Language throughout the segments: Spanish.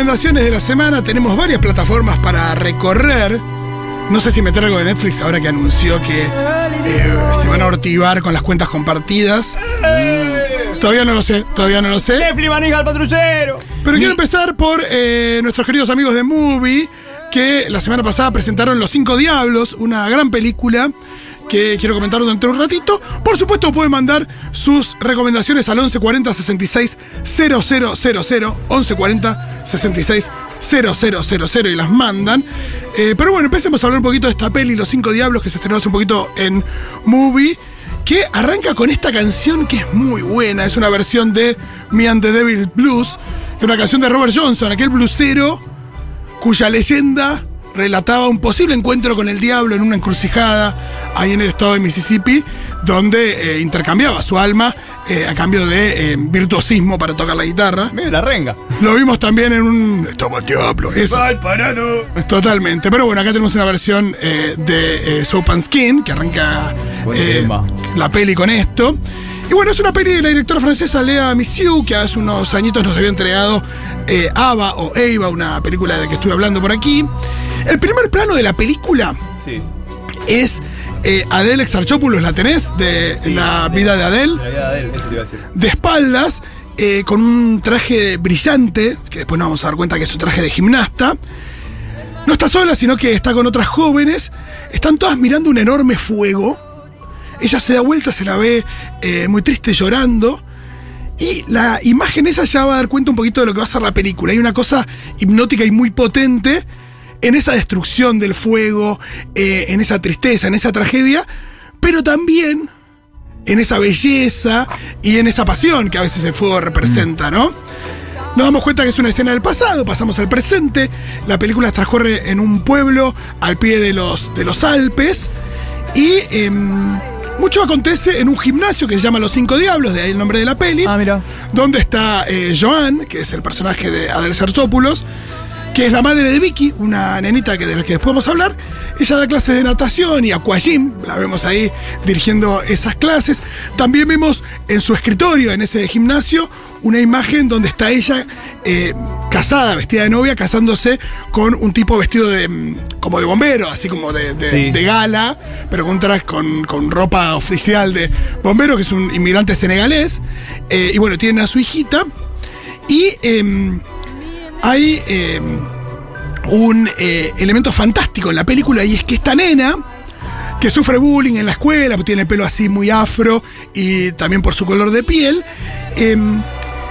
Recomendaciones de la semana. Tenemos varias plataformas para recorrer. No sé si meter algo de Netflix ahora que anunció que eh, se van a ortivar con las cuentas compartidas. Todavía no lo sé, todavía no lo sé. Netflix maneja al patrullero. Pero quiero empezar por eh, nuestros queridos amigos de Movie, que la semana pasada presentaron Los Cinco Diablos, una gran película que quiero comentar de un ratito. Por supuesto, pueden mandar sus recomendaciones al 1140 66 000, 1140 66 000 y las mandan. Eh, pero bueno, empecemos a hablar un poquito de esta peli, Los Cinco Diablos, que se estrenó hace un poquito en Movie. Que arranca con esta canción que es muy buena. Es una versión de Me and the Devil Blues, que una canción de Robert Johnson, aquel blusero cuya leyenda relataba un posible encuentro con el diablo en una encrucijada ahí en el estado de Mississippi, donde eh, intercambiaba su alma eh, a cambio de eh, virtuosismo para tocar la guitarra. Mira la renga. Lo vimos también en un. El diablo, eso. parado. Totalmente. Pero bueno, acá tenemos una versión de Soap and Skin, que arranca la peli con esto. Y bueno, es una peli de la directora francesa Lea Missiou, que hace unos añitos nos había entregado eh, Ava o Eva, una película de la que estuve hablando por aquí. El primer plano de la película Sí. es eh, Adele Exarchopoulos, ¿la tenés? De la vida de Adele La vida de él, eso te iba a decir. de espaldas, eh, con un traje brillante, que después nos vamos a dar cuenta que es un traje de gimnasta. No está sola, sino que está con otras jóvenes. Están todas mirando un enorme fuego. Ella se da vuelta, se la ve eh, muy triste llorando. Y la imagen esa ya va a dar cuenta un poquito de lo que va a ser la película. Hay una cosa hipnótica y muy potente en esa destrucción del fuego, eh, en esa tristeza, en esa tragedia, pero también en esa belleza y en esa pasión que a veces el fuego representa, ¿no? Nos damos cuenta que es una escena del pasado, pasamos al presente. La película transcurre en un pueblo al pie de los, de los Alpes. Y em, mucho acontece en un gimnasio que se llama Los Cinco Diablos, de ahí el nombre de la peli. Ah, mira. Donde está eh, Joan, que es el personaje de Adel Sarzopoulos, que es la madre de Vicky, una nenita que de la que después vamos a hablar. Ella da clases de natación y aquagym, la vemos ahí dirigiendo esas clases. También vemos en su escritorio, en ese gimnasio, una imagen donde está ella eh, casada, vestida de novia, casándose con un tipo vestido de mm, como de bombero, así como de, de- Sí. de gala, pero con, traje- con, con ropa oficial de bombero, que es un inmigrante senegalés. Eh, y bueno, tienen a su hijita. Y em, hay em, un eh, elemento fantástico en la película y es que esta nena, que sufre bullying en la escuela, porque tiene el pelo así muy afro y también por su color de piel, em,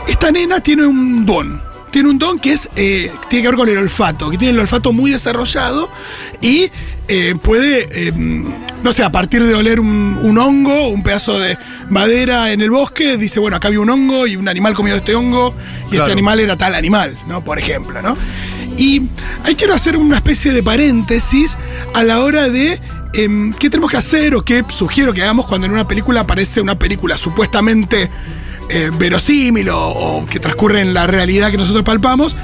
esta nena tiene un don. Tiene un don que es eh, tiene que ver con el olfato, que tiene el olfato muy desarrollado y eh, puede, em, no sé, a partir de oler un, un hongo, un pedazo de madera en el bosque, dice, bueno, acá había un hongo y un animal comió este hongo y este animal era tal animal, ¿no? Por ejemplo, ¿no? Y ahí quiero hacer una especie de paréntesis a la hora de em, qué tenemos que hacer o qué sugiero que hagamos cuando en una película aparece una película supuestamente eh, verosímil o, o que transcurre en la realidad que nosotros palpamos,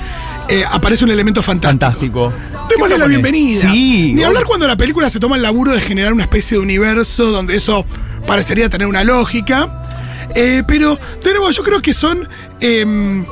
eh, aparece un elemento fantástico. Fantástico. Démosle la ¿Qué bienvenida. Sí. Ni hablar cuando la película se toma el laburo de generar una especie de universo donde eso parecería tener una lógica. Eh, pero, de nuevo, yo creo que son. em,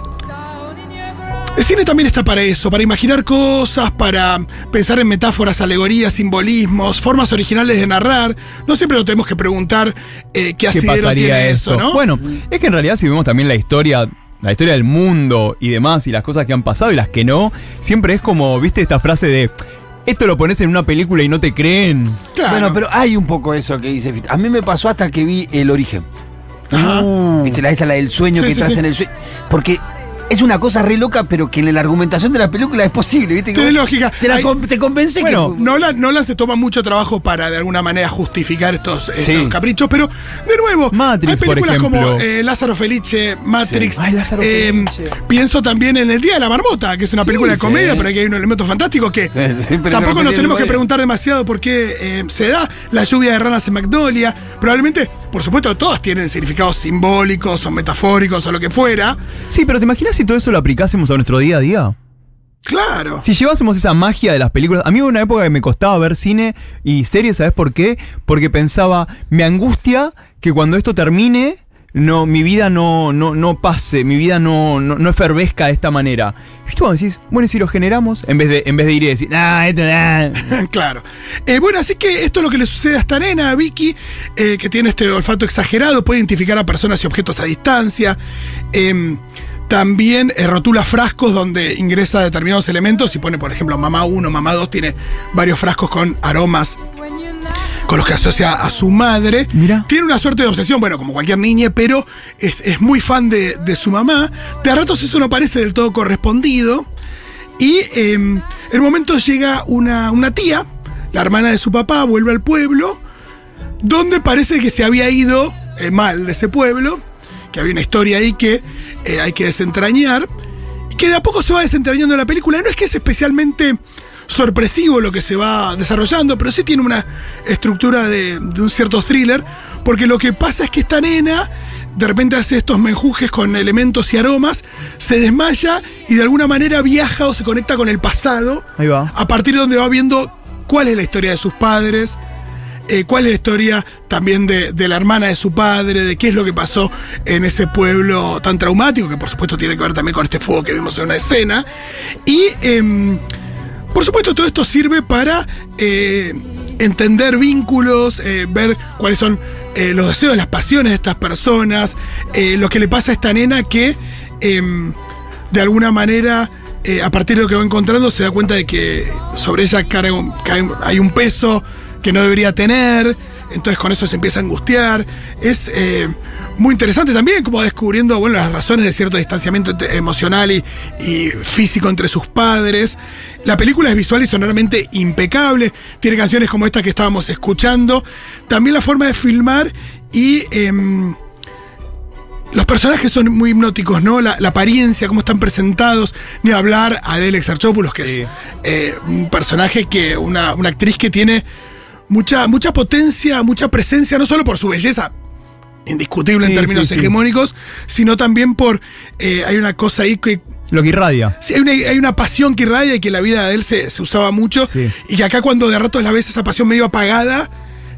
el cine también está para eso, para imaginar cosas, para pensar en metáforas, alegorías, simbolismos, formas originales de narrar. No siempre nos tenemos que preguntar eh, qué ¿Qué asidero pasaría tiene esto? eso, ¿no? Bueno, es que en realidad si vemos también la historia, la historia del mundo y demás, y las cosas que han pasado y las que no, siempre es como, viste, esta frase de esto lo pones en una película y no te creen. claro. Bueno, pero hay un poco eso que dice Fito. A mí me pasó hasta que vi El Origen. Ajá. ¿Viste? La esa, la del sueño Sí, que sí, estás sí. en el sueño. Porque es una cosa re loca, pero que en la argumentación de la película es posible, ¿viste? Tiene lógica. Te, la Hay- con- te convence Bueno, que. Nolan, Nolan se toma mucho trabajo para de alguna manera justificar estos, estos Sí. caprichos, pero de nuevo, Matrix, hay películas por como eh, Lázaro Felice, Matrix. Sí. Ay, Lázaro eh, Felice. pienso también en El Día de la Marmota, que es una Sí, película de sí. comedia, pero aquí hay un elemento fantástico que tampoco nos tenemos que preguntar demasiado por qué eh, se da la lluvia de ranas en Magnolia. Probablemente, por supuesto, todas tienen significados simbólicos o metafóricos o lo que fuera. Sí, pero ¿te imaginas si todo eso lo aplicásemos a nuestro día a día? Claro. Si llevásemos esa magia de las películas. A mí hubo una época que me costaba ver cine y series, ¿sabes por qué? Porque pensaba, me angustia que cuando esto termine, no, mi vida no, no, no pase, mi vida no, no, no efervesca de esta manera. ¿Viste cuando decís, bueno, y si lo generamos? En vez de, en vez de ir y decir, ah, esto, ah. claro. Eh, bueno, así que esto es lo que le sucede a esta nena, a Vicky, eh, que tiene este olfato exagerado, puede identificar a personas y objetos a distancia. Em, también eh, rotula frascos donde ingresa determinados elementos y pone, por ejemplo, mamá 1, mamá 2, tiene varios frascos con aromas con los que asocia a su madre. Mira. Tiene una suerte de obsesión, bueno, como cualquier niña, pero es, es muy fan de, de su mamá. De a ratos eso no parece del todo correspondido. Y eh, en el momento llega una, una tía, la hermana de su papá, vuelve al pueblo, donde parece que se había ido eh, mal de ese pueblo, que había una historia ahí que eh, hay que desentrañar, y que de a poco se va desentrañando la película. No es que es especialmente sorpresivo lo que se va desarrollando, pero sí tiene una estructura de, de un cierto thriller, porque lo que pasa es que esta nena de repente hace estos menjujes con elementos y aromas, se desmaya y de alguna manera viaja o se conecta con el pasado, Ahí va. a partir de donde va viendo cuál es la historia de sus padres, eh, cuál es la historia también de, de la hermana de su padre, de qué es lo que pasó en ese pueblo tan traumático, que por supuesto tiene que ver también con este fuego que vimos en una escena. Y em, por supuesto todo esto sirve para eh, entender vínculos, eh, ver cuáles son eh, los deseos, las pasiones de estas personas, eh, lo que le pasa a esta nena que em, de alguna manera, a partir de lo que va encontrando, se da cuenta de que sobre ella cae- hay un peso que no debería tener. Entonces con eso se empieza a angustiar. Es eh, muy interesante también, como descubriendo bueno, las razones de cierto distanciamiento emocional y, y físico entre sus padres. La película es visual y sonoramente impecable. Tiene canciones como esta que estábamos escuchando. También la forma de filmar y... em, los personajes son muy hipnóticos, ¿no? La, la apariencia, cómo están presentados. Ni hablar a Adele Exarchopoulos, que Sí. es eh, un personaje que, una, una actriz que tiene mucha, mucha potencia, mucha presencia, no solo por su belleza, indiscutible en términos sí, sí. hegemónicos, sino también por. eh, hay una cosa ahí que Lo que irradia. Sí, hay una, hay una pasión que irradia y que en la vida de él se, se usaba mucho. Y que acá cuando de ratos la ves esa pasión medio apagada,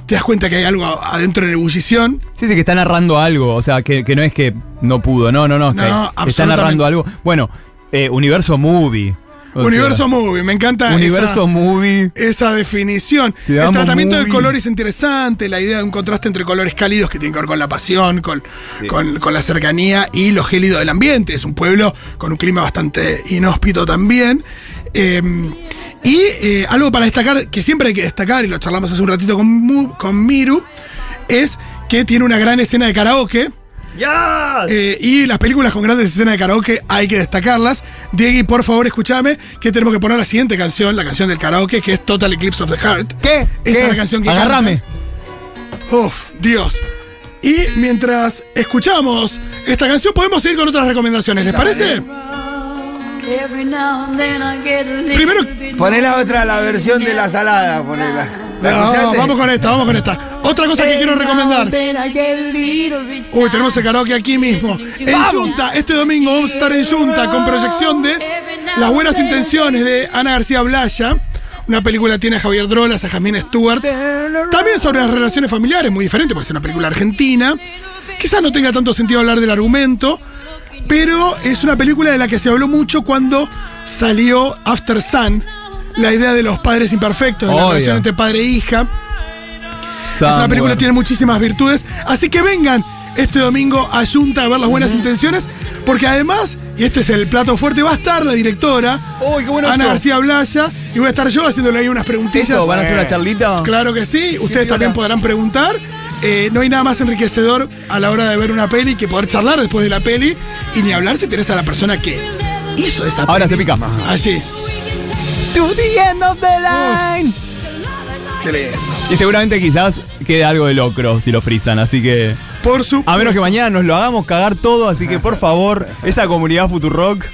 te das cuenta que hay algo adentro en ebullición. Sí, sí, que está narrando algo. O sea, que, que no es que no pudo. No, no, no. es que No, está narrando algo. Bueno, eh, Universo Movie. Universo sea, Movie, me encanta Universo esa, Movie. esa definición. Te El tratamiento del movie. color es interesante, la idea de un contraste entre colores cálidos que tiene que ver con la pasión, con, con, con la cercanía y lo gélido del ambiente. Es un pueblo con un clima bastante inhóspito también. Eh, y eh, algo para destacar, que siempre hay que destacar, y lo charlamos hace un ratito con, con Miru, es que tiene una gran escena de karaoke. ¡Ya! Eh, y las películas con grandes escenas de karaoke hay que destacarlas. Diego, por favor, escúchame que tenemos que poner la siguiente canción, la canción del karaoke, que es Total Eclipse of the Heart. ¿Qué? Esa ¿Qué? es la canción que Agárrame. Uf, Dios. Y mientras escuchamos esta canción, podemos seguir con otras recomendaciones, ¿les parece? Primero, Poné la otra, la versión de la salada, ponela. ¿La No, escuchaste? vamos con esta, vamos con esta. Otra cosa que quiero recomendar. Uy, tenemos el karaoke aquí mismo. En Junta, este domingo vamos a estar en Junta con proyección de Las Buenas Intenciones de Ana García Blaya. Una película tiene a Javier Drolas, a Jasmine Stewart. También sobre las relaciones familiares, muy diferente, porque es una película argentina. Quizás no tenga tanto sentido hablar del argumento, pero es una película de la que se habló mucho cuando salió After Sun, la idea de los padres imperfectos, de la Obvio. relación entre padre e hija. Es una película que tiene muchísimas virtudes. Así que vengan este domingo a Junta a ver las buenas intenciones. Porque además, y este es el plato fuerte, va a estar la directora Uy, qué bueno Ana eso. García Blaya. Y voy a estar yo haciéndole ahí unas preguntillas. Eso, ¿Van a hacer una charlita? Claro que sí. Ustedes también podrán preguntar. Eh, no hay nada más enriquecedor a la hora de ver una peli que poder charlar después de la peli Y ni hablar si tenés a la persona que hizo esa Ahora se pica. Allí. To the end of the line. Qué lindo. Y seguramente quizás quede algo de locro si lo frisan, así que. Por su. A menos que mañana nos lo hagamos cagar todo, así que por favor, esa comunidad Futurock,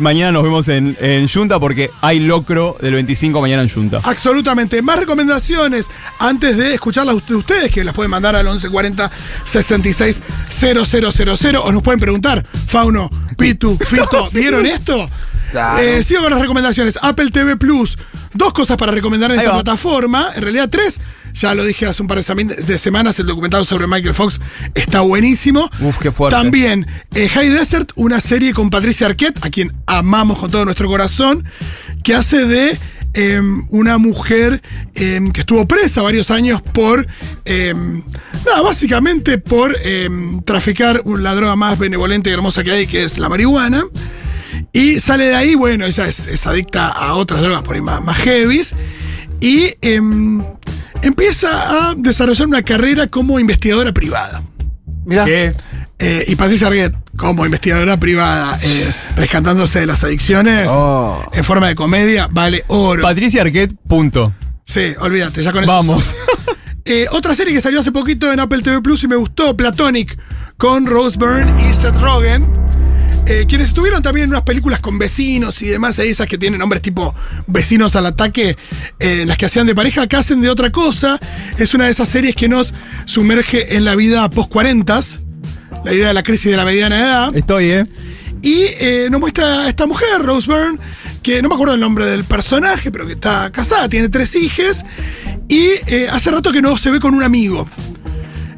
mañana nos vemos en, en Junta porque hay locro del 25 mañana en Junta. Absolutamente. Más recomendaciones antes de escucharlas de ustedes, que las pueden mandar al 1140 66 000 o nos pueden preguntar, Fauno, Pitu, Fito, ¿vieron esto? Claro. Eh, sigo con las recomendaciones. Apple TV Plus. Dos cosas para recomendar en Ahí esa va. plataforma. En realidad, tres. Ya lo dije hace un par de semanas. El documental sobre Michael Fox está buenísimo. Uf, qué fuerte. También eh, High Desert, una serie con Patricia Arquette, a quien amamos con todo nuestro corazón, que hace de em, una mujer em, que estuvo presa varios años por, em, nada, básicamente por traficar la droga más benevolente y hermosa que hay, que es la marihuana. Y sale de ahí, bueno, ella es, es adicta a otras drogas por ahí más, más heavies. Y em, empieza a desarrollar una carrera como investigadora privada. Mirá. ¿Qué? Eh, y Patricia Arquette, como investigadora privada, eh, rescatándose de las adicciones, Oh. en forma de comedia, vale oro. Patricia Arquette, punto. sí, olvídate, ya con eso. Vamos. Eh, otra serie que salió hace poquito en Apple TV Plus y me gustó, Platonic, con Rose Byrne y Seth Rogen. Eh, quienes estuvieron también en unas películas con vecinos y demás, esas que tienen nombres tipo vecinos al ataque, eh, las que hacían de pareja, acá hacen de otra cosa. Es una de esas series que nos sumerge en la vida post 40 la idea de la crisis de la mediana edad. Estoy, ¿eh? Y eh, nos muestra a esta mujer, Rose Byrne, que no me acuerdo el nombre del personaje, pero que está casada, tiene tres hijas, y eh, hace rato que no se ve con un amigo.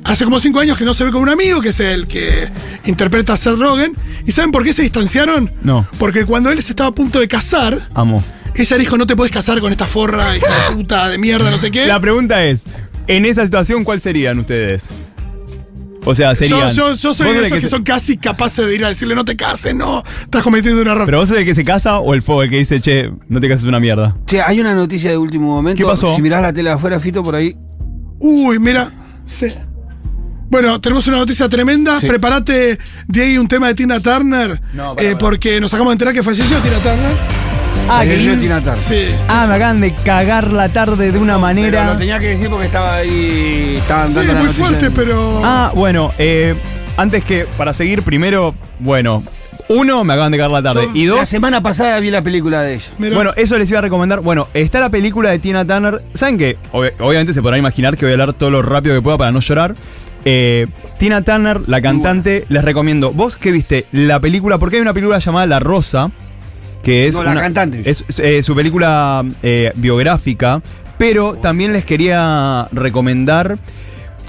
Hace como cinco años que no se ve con un amigo, que es el que interpreta a Seth Rogen. ¿Y saben por qué se distanciaron? No. Porque cuando él se estaba a punto de casar, Amo. ella dijo, no te puedes casar con esta forra, hija de puta, de mierda, no sé qué. La pregunta es, en esa situación, ¿cuál serían ustedes? O sea, serían... yo, yo soy vos de esos que, se- son casi capaces de ir a decirle, no te cases, no, estás cometiendo un error. Pero vos sos el que se casa o el fuego el que dice, che, no te cases una mierda. Che, hay una noticia de último momento. ¿Qué pasó? Si mirás la tele de afuera, Fito, por ahí. Uy, mira. Sí. Bueno, tenemos una noticia tremenda. Sí. Prepárate, Diego, un tema de Tina Turner. No, pará, eh, porque nos acabamos de enterar que falleció Tina Turner. Ah, que que- yo Tina Turner. Sí. Ah, me acaban de cagar la tarde de una Pero manera... lo tenía que decir porque estaba ahí. Estaban Sí, dando la muy fuerte, pero. Ah, bueno, eh, antes que, para seguir, primero, bueno, uno, me acaban de cagar la tarde. Son- y La dos, semana pasada vi la película de ella. Mira. bueno, eso les iba a recomendar. Bueno, está la película de Tina Turner. ¿Saben qué? Ob- obviamente se podrán imaginar que voy a hablar todo lo rápido que pueda para no llorar. Eh, Tina Turner, la cantante, les recomiendo. ¿Vos qué viste? La película, porque hay una película llamada La Rosa, que es. No, la una- cantante. Es eh, su película eh, biográfica, pero también les quería recomendar.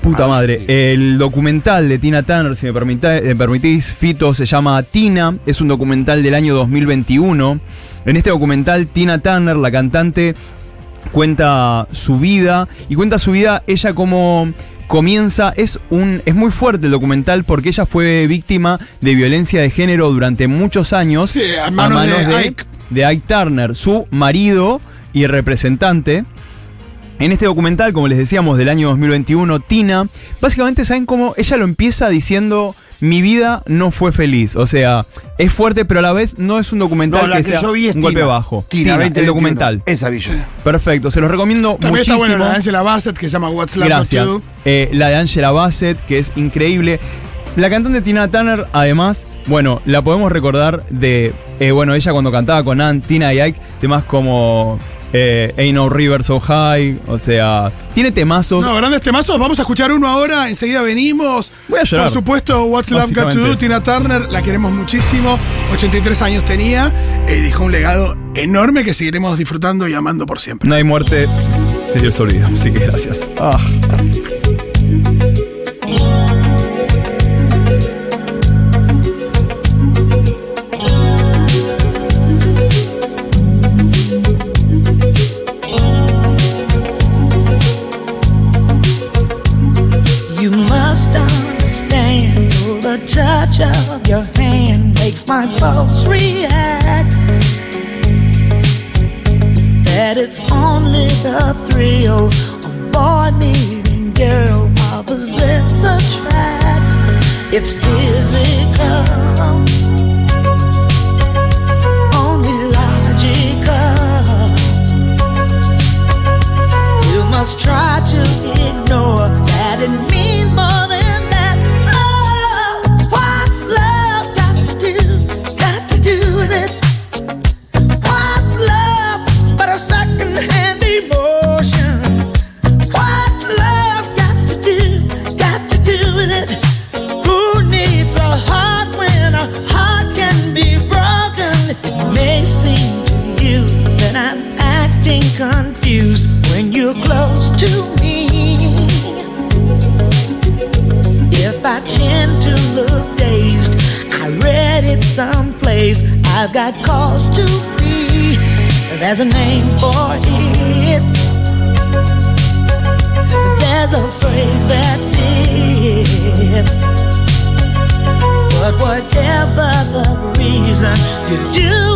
Puta Ah, madre, sí. el documental de Tina Turner, si me permita- eh, permitís, Fito, se llama Tina, es un documental del año 2021. En este documental, Tina Turner, la cantante, cuenta su vida y cuenta su vida ella como comienza es un es muy fuerte el documental porque ella fue víctima de violencia de género durante muchos años Sí, a manos de Ike. de Ike Turner, su marido y representante. En este documental, como les decíamos, del año 2021, Tina, básicamente saben cómo ella lo empieza diciendo, mi vida no fue feliz. O sea, es fuerte, pero a la vez no es un documental No, la que, que sea yo vi es un golpe bajo. Tina, Tina, 2021. el documental. Esa vi. Perfecto, se los recomiendo También muchísimo. está bueno la de Angela Bassett que se llama What's Love Gracias. Eh, la de Angela Bassett, que es increíble. La cantante Tina Turner, además, bueno, la podemos recordar de, eh, bueno, ella cuando cantaba con Ann, Tina y Ike, temas como eh, Ain't No River So High, o sea, tiene temazos. No, grandes temazos. Vamos a escuchar uno ahora. Enseguida venimos. Voy a llorar. Por supuesto, What's Love Got to Do. Tina Turner, la queremos muchísimo. 83 años tenía. eh, dejó un legado enorme que seguiremos disfrutando y amando por siempre. No hay muerte, si Dios se olvida, así que gracias. Ah. miles the reason, you do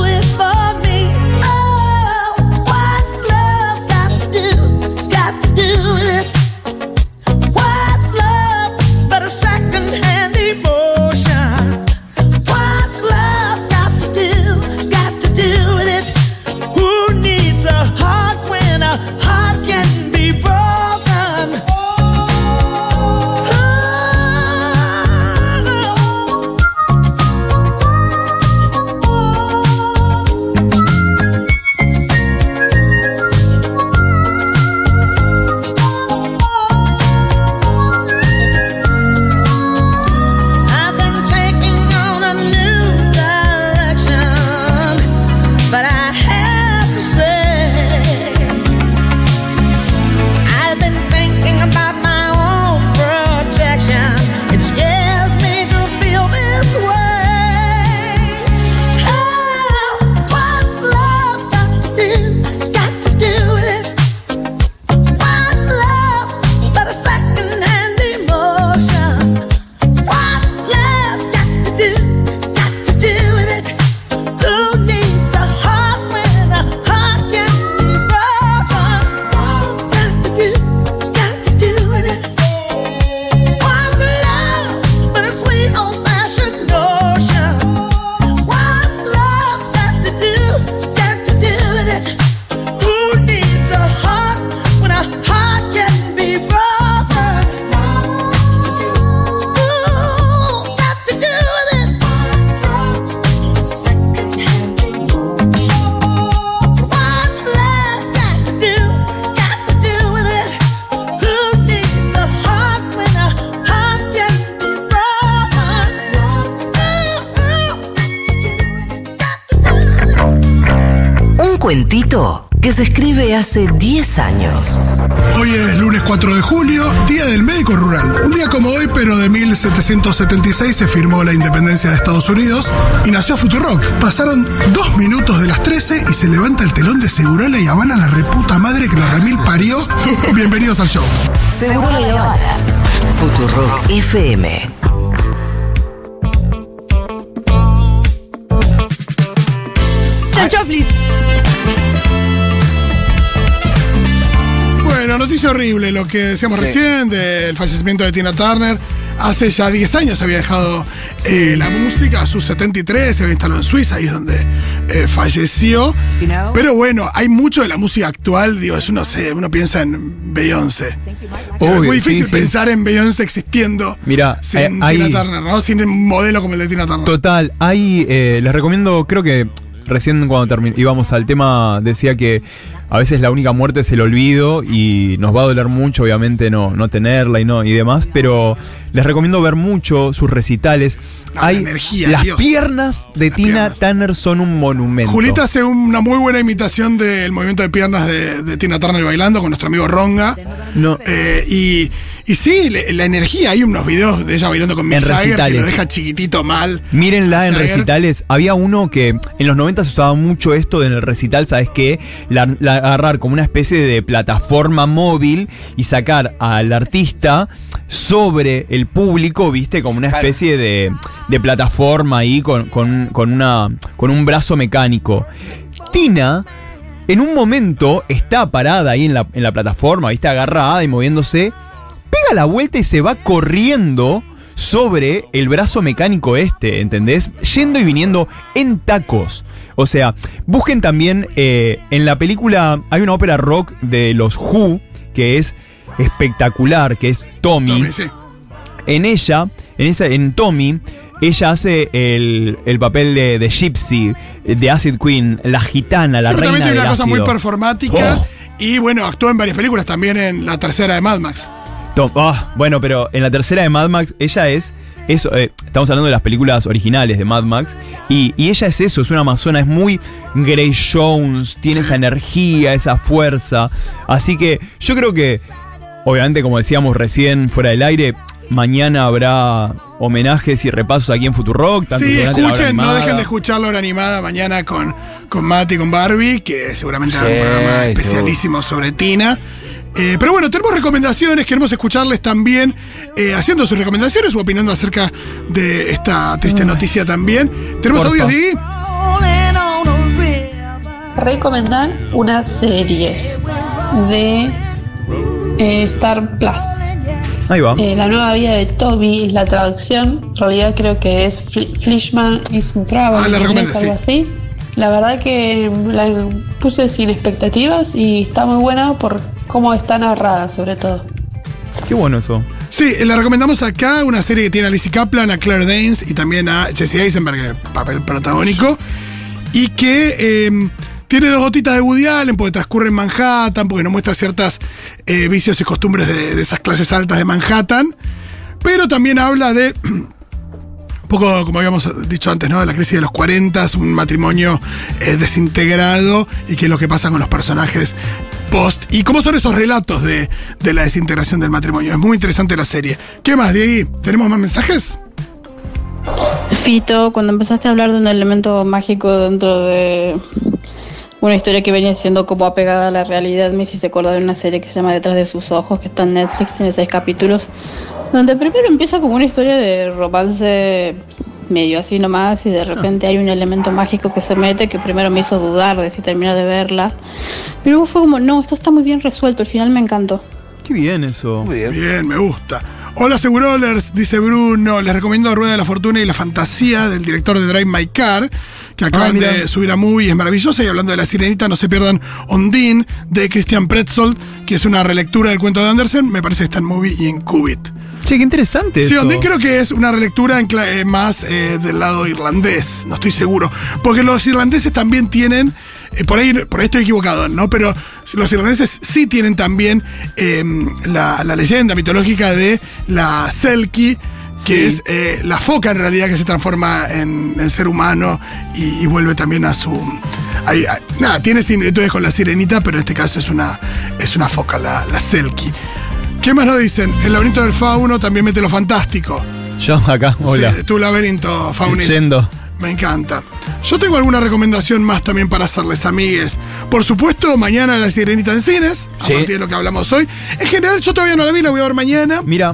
4 de julio, Día del Médico Rural. Un día como hoy, pero de 1776 se firmó la independencia de Estados Unidos y nació Futurock. Pasaron dos minutos de las 13 y se levanta el telón de Segurola y Habana la reputa madre que la remil parió. Bienvenidos al show. Seguro la Habana. Futurock FM. Chanchoflis. Bueno, noticia horrible, lo que decíamos Sí. recién del fallecimiento de Tina Turner. Hace ya 10 años había dejado eh, la música, a sus 73, se había instalado en Suiza, ahí es donde eh, falleció. Pero bueno, hay mucho de la música actual, digo, es uno, se, uno piensa en Beyoncé. es muy difícil sí, sí. pensar en Beyoncé existiendo Mira, sin eh, hay- Tina Turner, ¿no? Sin un modelo como el de Tina Turner. Total, hay, eh, les recomiendo, creo que recién cuando íbamos al tema decía que a veces la única muerte es el olvido y nos va a doler mucho obviamente no, no tenerla y no y demás, pero les recomiendo ver mucho sus recitales. Ah, la hay energía, las Dios. piernas de Las Tina piernas. Turner son un monumento. Julita hace una muy buena imitación del movimiento de piernas de, de Tina Turner bailando con nuestro amigo Ronga. no, Eh, y, y sí, la energía, hay unos videos de ella bailando con Mick Jagger que lo deja chiquitito mal. Mírenla en recitales. Había uno que en los 90 se usaba mucho esto en el recital, ¿sabes qué? La, la- agarrar como una especie de plataforma móvil y sacar al artista sobre el público, ¿viste? Como una especie de, de plataforma ahí con, con- con una, con un brazo mecánico. Tina. En un momento está parada ahí en la, en la plataforma, ¿viste? Agarrada y moviéndose pega la vuelta y se va corriendo sobre el brazo mecánico este, ¿entendés? Yendo y viniendo en tacos. O sea, busquen también eh, en la película, hay una ópera rock de los Who que es espectacular, que es Tommy. Tommy, sí. En ella, en, esa, en Tommy, ella hace el, el papel de, de Gypsy, de Acid Queen, la gitana, la Sí, pero reina también tiene del una cosa muy performática. Oh. Y bueno, actuó en varias películas, también en la tercera de Mad Max. Tom- ah, bueno, pero en la tercera de Mad Max, ella es. Eso, eh, estamos hablando de las películas originales de Mad Max. Y, y ella es eso, es una amazona, es muy Grey Jones, tiene esa energía, esa fuerza. Así que yo creo que, obviamente, como decíamos recién fuera del aire, mañana habrá homenajes y repasos aquí en Futurock. tanto Sí, escuchen, no dejen de escuchar la hora animada mañana con, con Matt y con Barbie, que seguramente habrá un Sí, programa especialísimo sobre Tina. Eh, pero bueno, tenemos recomendaciones, queremos escucharles también, eh, haciendo sus recomendaciones o opinando acerca de esta triste noticia también. Tenemos Porfa. audios, recomendar una serie de eh, Star Plus. Ahí va. Eh, la nueva vida de Toby es la traducción. En realidad creo que es Fli- Flishman is in Trouble. Ah, la inglés, algo así. La verdad que la puse sin expectativas y está muy buena por cómo está narrada, sobre todo. Qué bueno eso. Sí, la recomendamos acá, una serie que tiene a Lizzie Kaplan, a Claire Danes y también a Jesse Eisenberg, en papel protagónico, y que eh, tiene dos gotitas de Woody Allen porque transcurre en Manhattan, porque nos muestra ciertas eh, vicios y costumbres de, de esas clases altas de Manhattan, pero también habla de... Un poco como habíamos dicho antes, ¿no? De la crisis de los 40, un matrimonio eh, desintegrado y qué es lo que pasa con los personajes post. Y cómo son esos relatos de, de la desintegración del matrimonio. Es muy interesante la serie. ¿Qué más, Diego? ¿Tenemos más mensajes? Fito, cuando empezaste a hablar de un elemento mágico dentro de una historia que venía siendo como apegada a la realidad, me hiciste acordar de una serie que se llama Detrás de sus ojos, que está en Netflix, tiene seis capítulos, donde primero empieza como una historia de romance medio así nomás y de repente hay un elemento mágico que se mete que primero me hizo dudar de si terminar de verla. Y luego fue como, no, esto está muy bien resuelto, al final me encantó. Qué bien eso. Muy bien. Bien, me gusta. Hola Segurolers, dice Bruno. Les recomiendo Rueda de la Fortuna y la Fantasía del director de Drive My Car, que acaban mira. de subir a Movie, es maravillosa. Y hablando de la sirenita, no se pierdan Ondine de Christian Pretzold, que es una relectura del cuento de Andersen. Me parece que está en Movie y en Qubit. Che, qué interesante Sí, creo que es una relectura en eh, más eh, del lado irlandés, no estoy seguro. Porque los irlandeses también tienen, eh, por, ahí, por ahí estoy equivocado, ¿no? Pero los irlandeses sí tienen también eh, la, la leyenda mitológica de la Selkie, que es eh, la foca en realidad que se transforma en, en ser humano y, y vuelve también a su... ahí- ah, nada, tiene similitudes con la sirenita, pero en este caso es una, es una foca, la, la Selkie. ¿Qué más nos dicen? El laberinto del fauno también mete lo fantástico. Yo acá, hola. Sí, tu laberinto faunista. Yendo. Me encanta. Yo tengo alguna recomendación más también para hacerles, amigues. Por supuesto, mañana la sirenita en cines, a Sí. partir de lo que hablamos hoy. En general, yo todavía no la vi, la voy a ver mañana. Mira,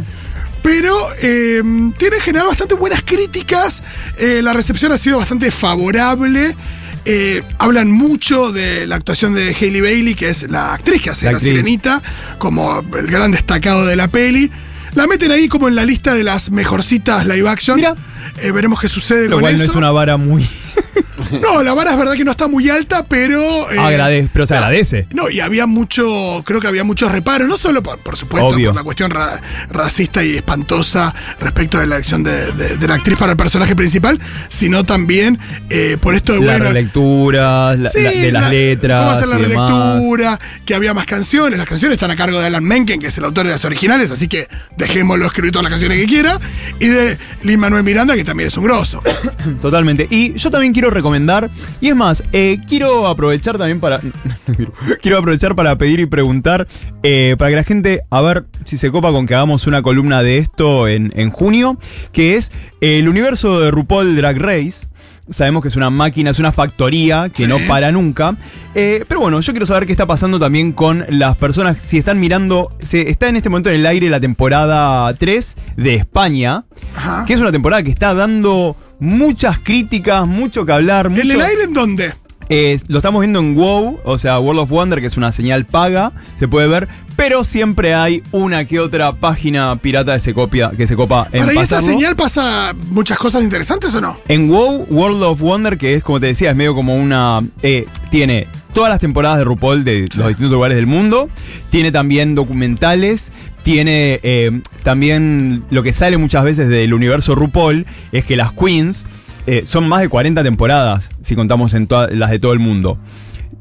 Pero eh, tiene en general bastante buenas críticas. Eh, la recepción ha sido bastante favorable. Eh, hablan mucho de la actuación de Hailey Bailey, que es la actriz que hace La sirenita, como el gran destacado de la peli. La meten ahí como en la lista de las mejorcitas live action. Mira. Eh, veremos qué sucede lo con cual eso. no es una vara muy. No, la vara es verdad que no está muy alta, pero. eh, pero se agradece. No, y había mucho, creo que había muchos reparos, no solo por, por supuesto Obvio. por la cuestión ra- racista y espantosa respecto de la elección de, de- de la actriz para el personaje principal, sino también eh, por esto de la bueno. relectura, la- sí, la- de las la- letras. Cómo hacer la demás. relectura, que había más canciones. Las canciones están a cargo de Alan Menken, que es el autor de las originales, así que dejémoslo escribir todas las canciones que quiera. Y de Lin Manuel Miranda, que también es un grosso. Totalmente. Y yo también quiero recomendar, y es más, eh, quiero aprovechar también para. quiero aprovechar para pedir y preguntar eh, para que la gente, a ver si se copa con que hagamos una columna de esto en, en junio, que es eh, el universo de RuPaul Drag Race. Sabemos que es una máquina, es una factoría que Sí. no para nunca. Eh, pero bueno, yo quiero saber qué está pasando también con las personas. Si están mirando, se, está en este momento en el aire la temporada 3 de España, Ajá. que es una temporada que está dando muchas críticas, mucho que hablar. ¿En mucho- el aire en dónde? Eh, lo estamos viendo en WoW, o sea, World of Wonder, que es una señal paga, se puede ver, pero siempre hay una que otra página pirata que se copia, que se copa en ¿Para pasarlo. señal pasa muchas cosas interesantes o no? En WoW, World of Wonder, que es como te decía, es medio como una. eh, tiene todas las temporadas de RuPaul de los distintos lugares del mundo. Tiene también documentales. Tiene eh, también lo que sale muchas veces del universo RuPaul, es que las queens eh, son más de 40 temporadas, si contamos en las de todo el mundo.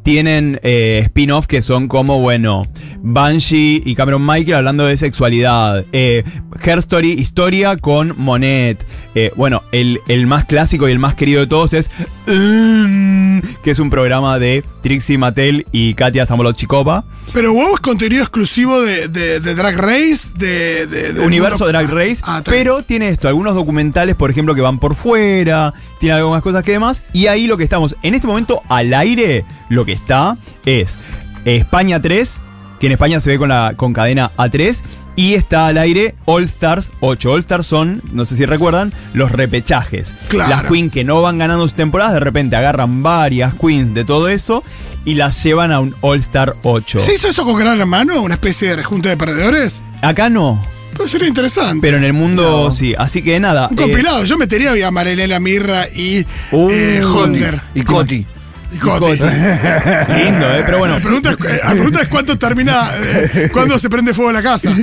Tienen eh, spin-off que son como, bueno, Banshee y Cameron Michael hablando de sexualidad. Eh, Story, historia con Monet. Eh, bueno, el, el más clásico y el más querido de todos es mm, que es un programa de Trixie Mattel y Katia Samolotchikova. Pero WoW es contenido exclusivo de, de- de Drag Race, de, Universo mundo- Drag Race, Ah, pero tiene esto, algunos documentales, por ejemplo, que van por fuera, tiene algunas cosas que demás, y ahí lo que estamos, en este momento al aire, lo que está es España 3, que en España se ve con la con cadena A3, y está al aire All Stars 8. All Stars son, no sé si recuerdan, los repechajes. Claro. Las queens que no van ganando sus temporadas, de repente agarran varias queens de todo eso y las llevan a un All Star 8. ¿Se hizo eso con Gran Hermano? ¿Una especie de rejunte de perdedores? Acá no, Pues sería interesante. pero en el mundo sí. Así que nada. Un eh, compilado. Yo metería a Marilena Mirra y Uh, eh, Holder. Y Coti. Y Coti. Lindo, ¿eh? Pero bueno, La pregunta es, eh, la pregunta es cuánto termina, eh, cuándo se prende fuego la casa.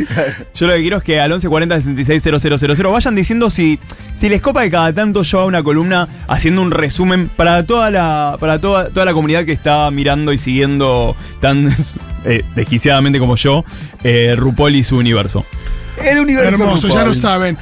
yo lo que quiero es que al 1140 660000 vayan diciendo si, si les copa que cada tanto yo haga una columna haciendo un resumen para toda la, para toda, toda la comunidad que está mirando y siguiendo tan eh, desquiciadamente como yo, eh, RuPaul y su universo. El universo. Hermoso, ya lo saben.